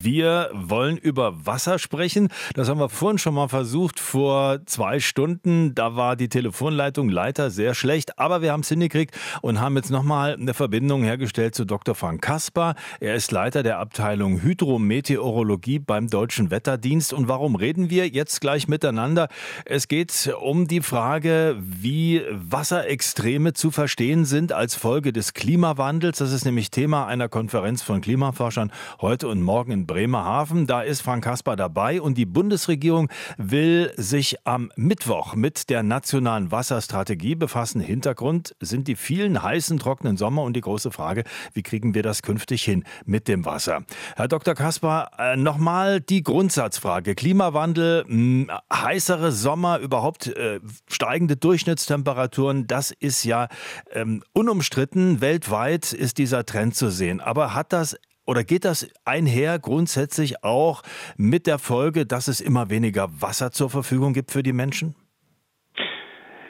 Wir wollen über Wasser sprechen. Das haben wir vorhin schon mal versucht, vor zwei Stunden. Da war die Telefonleitung leider sehr schlecht, aber wir haben es hingekriegt und haben jetzt nochmal eine Verbindung hergestellt zu Dr. Frank Kasper. Er ist Leiter der Abteilung Hydrometeorologie beim Deutschen Wetterdienst. Und warum reden wir jetzt gleich miteinander? Es geht um die Frage, wie Wasserextreme zu verstehen sind als Folge des Klimawandels. Das ist nämlich Thema einer Konferenz von Klimaforschern heute und morgen in Bremerhaven. Da ist Frank Kasper dabei und die Bundesregierung will sich am Mittwoch mit der nationalen Wasserstrategie befassen. Hintergrund sind die vielen heißen, trockenen Sommer und die große Frage, wie kriegen wir das künftig hin mit dem Wasser? Herr Dr. Kasper, äh, nochmal die Grundsatzfrage. Klimawandel, hm, heißere Sommer, überhaupt äh, steigende Durchschnittstemperaturen, das ist ja ähm, unumstritten. Weltweit ist dieser Trend zu sehen. Aber hat das oder geht das einher grundsätzlich auch mit der Folge, dass es immer weniger Wasser zur Verfügung gibt für die Menschen?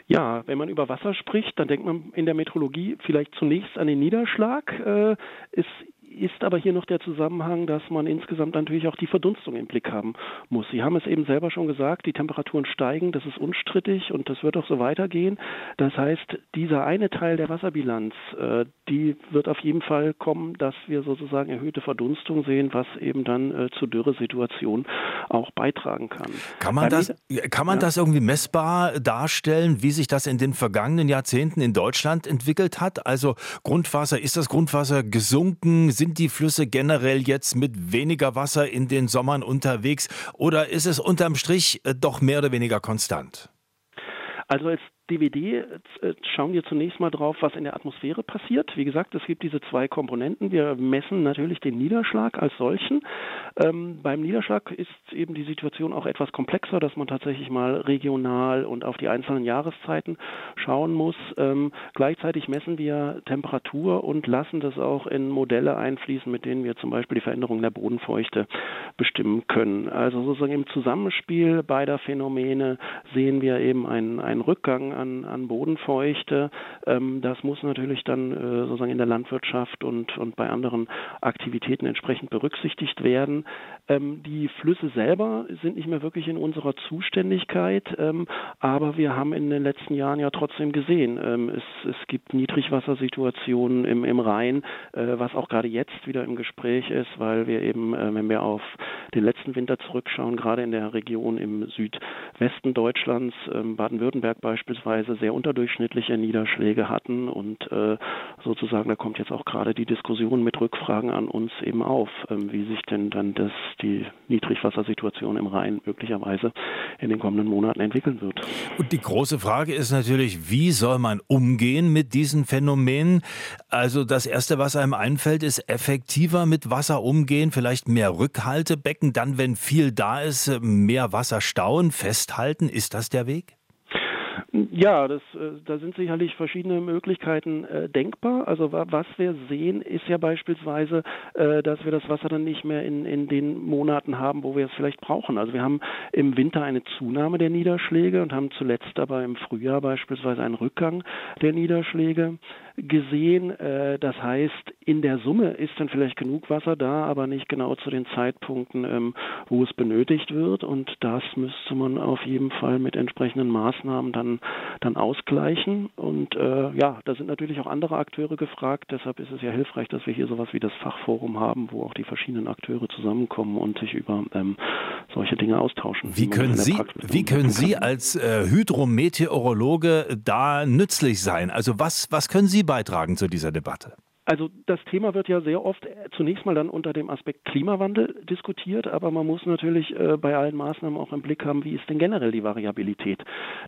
Ja, wenn man über Wasser spricht, dann denkt man in der Metrologie vielleicht zunächst an den Niederschlag. Äh, ist ist aber hier noch der Zusammenhang, dass man insgesamt natürlich auch die Verdunstung im Blick haben muss. Sie haben es eben selber schon gesagt, die Temperaturen steigen, das ist unstrittig und das wird auch so weitergehen. Das heißt, dieser eine Teil der Wasserbilanz, äh, die wird auf jeden Fall kommen, dass wir sozusagen erhöhte Verdunstung sehen, was eben dann äh, zu Dürresituationen auch beitragen kann. Kann man, das, kann man ja? das irgendwie messbar darstellen, wie sich das in den vergangenen Jahrzehnten in Deutschland entwickelt hat? Also Grundwasser, ist das Grundwasser gesunken? Sind die Flüsse generell jetzt mit weniger Wasser in den Sommern unterwegs oder ist es unterm Strich äh, doch mehr oder weniger konstant? Also als DVD äh, schauen wir zunächst mal drauf, was in der Atmosphäre passiert. Wie gesagt, es gibt diese zwei Komponenten. Wir messen natürlich den Niederschlag als solchen. Ähm, beim Niederschlag ist eben die Situation auch etwas komplexer, dass man tatsächlich mal regional und auf die einzelnen Jahreszeiten schauen muss. Ähm, gleichzeitig messen wir Temperatur und lassen das auch in Modelle einfließen, mit denen wir zum Beispiel die Veränderung der Bodenfeuchte bestimmen können. Also sozusagen im Zusammenspiel beider Phänomene sehen wir eben einen, einen Rückgang an, an Bodenfeuchte. Ähm, das muss natürlich dann äh, sozusagen in der Landwirtschaft und, und bei anderen Aktivitäten entsprechend berücksichtigt werden. Ähm, die Flüsse selber sind nicht mehr wirklich in unserer Zuständigkeit, ähm, aber wir haben in den letzten Jahren ja trotzdem gesehen, ähm, es, es gibt Niedrigwassersituationen im, im Rhein, äh, was auch gerade jetzt wieder im Gespräch ist, weil wir eben, äh, wenn wir auf den letzten Winter zurückschauen, gerade in der Region im Südwesten Deutschlands, ähm, Baden-Württemberg beispielsweise, beispielsweise sehr unterdurchschnittliche Niederschläge hatten und äh, sozusagen da kommt jetzt auch gerade die Diskussion mit Rückfragen an uns eben auf, ähm, wie sich denn dann das die Niedrigwassersituation im Rhein möglicherweise in den kommenden Monaten entwickeln wird. Und die große Frage ist natürlich, wie soll man umgehen mit diesen Phänomenen? Also das erste, was einem einfällt, ist effektiver mit Wasser umgehen, vielleicht mehr Rückhaltebecken, dann wenn viel da ist, mehr Wasser stauen, festhalten, ist das der Weg? Ja, das, äh, da sind sicherlich verschiedene Möglichkeiten äh, denkbar. Also was wir sehen, ist ja beispielsweise, äh, dass wir das Wasser dann nicht mehr in, in den Monaten haben, wo wir es vielleicht brauchen. Also wir haben im Winter eine Zunahme der Niederschläge und haben zuletzt aber im Frühjahr beispielsweise einen Rückgang der Niederschläge gesehen. Äh, das heißt, in der Summe ist dann vielleicht genug Wasser da, aber nicht genau zu den Zeitpunkten, ähm, wo es benötigt wird. Und das müsste man auf jeden Fall mit entsprechenden Maßnahmen dann, dann ausgleichen. Und äh, ja, da sind natürlich auch andere Akteure gefragt. Deshalb ist es ja hilfreich, dass wir hier sowas wie das Fachforum haben, wo auch die verschiedenen Akteure zusammenkommen und sich über ähm, solche Dinge austauschen. Wie können Sie, wie können Sie als äh, Hydrometeorologe da nützlich sein? Also was, was können Sie beitragen zu dieser Debatte? Also das Thema wird ja sehr oft zunächst mal dann unter dem Aspekt Klimawandel diskutiert, aber man muss natürlich äh, bei allen Maßnahmen auch im Blick haben, wie ist denn generell die Variabilität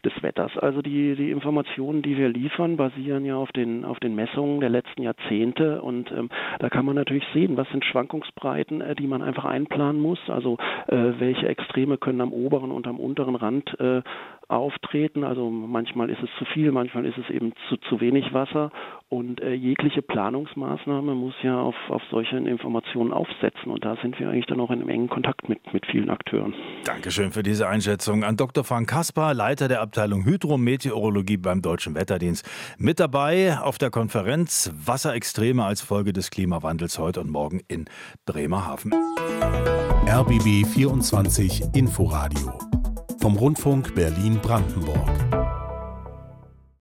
des Wetters. Also die, die Informationen, die wir liefern, basieren ja auf den, auf den Messungen der letzten Jahrzehnte und ähm, da kann man natürlich sehen, was sind Schwankungsbreiten, äh, die man einfach einplanen muss, also äh, welche Extreme können am oberen und am unteren Rand äh, auftreten. Also manchmal ist es zu viel, manchmal ist es eben zu, zu wenig Wasser Und äh, jegliche Planungsmaßnahme muss ja auf, auf solche Informationen aufsetzen. Und da sind wir eigentlich dann auch in einem engen Kontakt mit, mit vielen Akteuren. Dankeschön für diese Einschätzung an Dr. Frank Kaspar, Leiter der Abteilung Hydrometeorologie beim Deutschen Wetterdienst. Mit dabei auf der Konferenz Wasserextreme als Folge des Klimawandels heute und morgen in Bremerhaven. RBB 24 Inforadio vom Rundfunk Berlin-Brandenburg.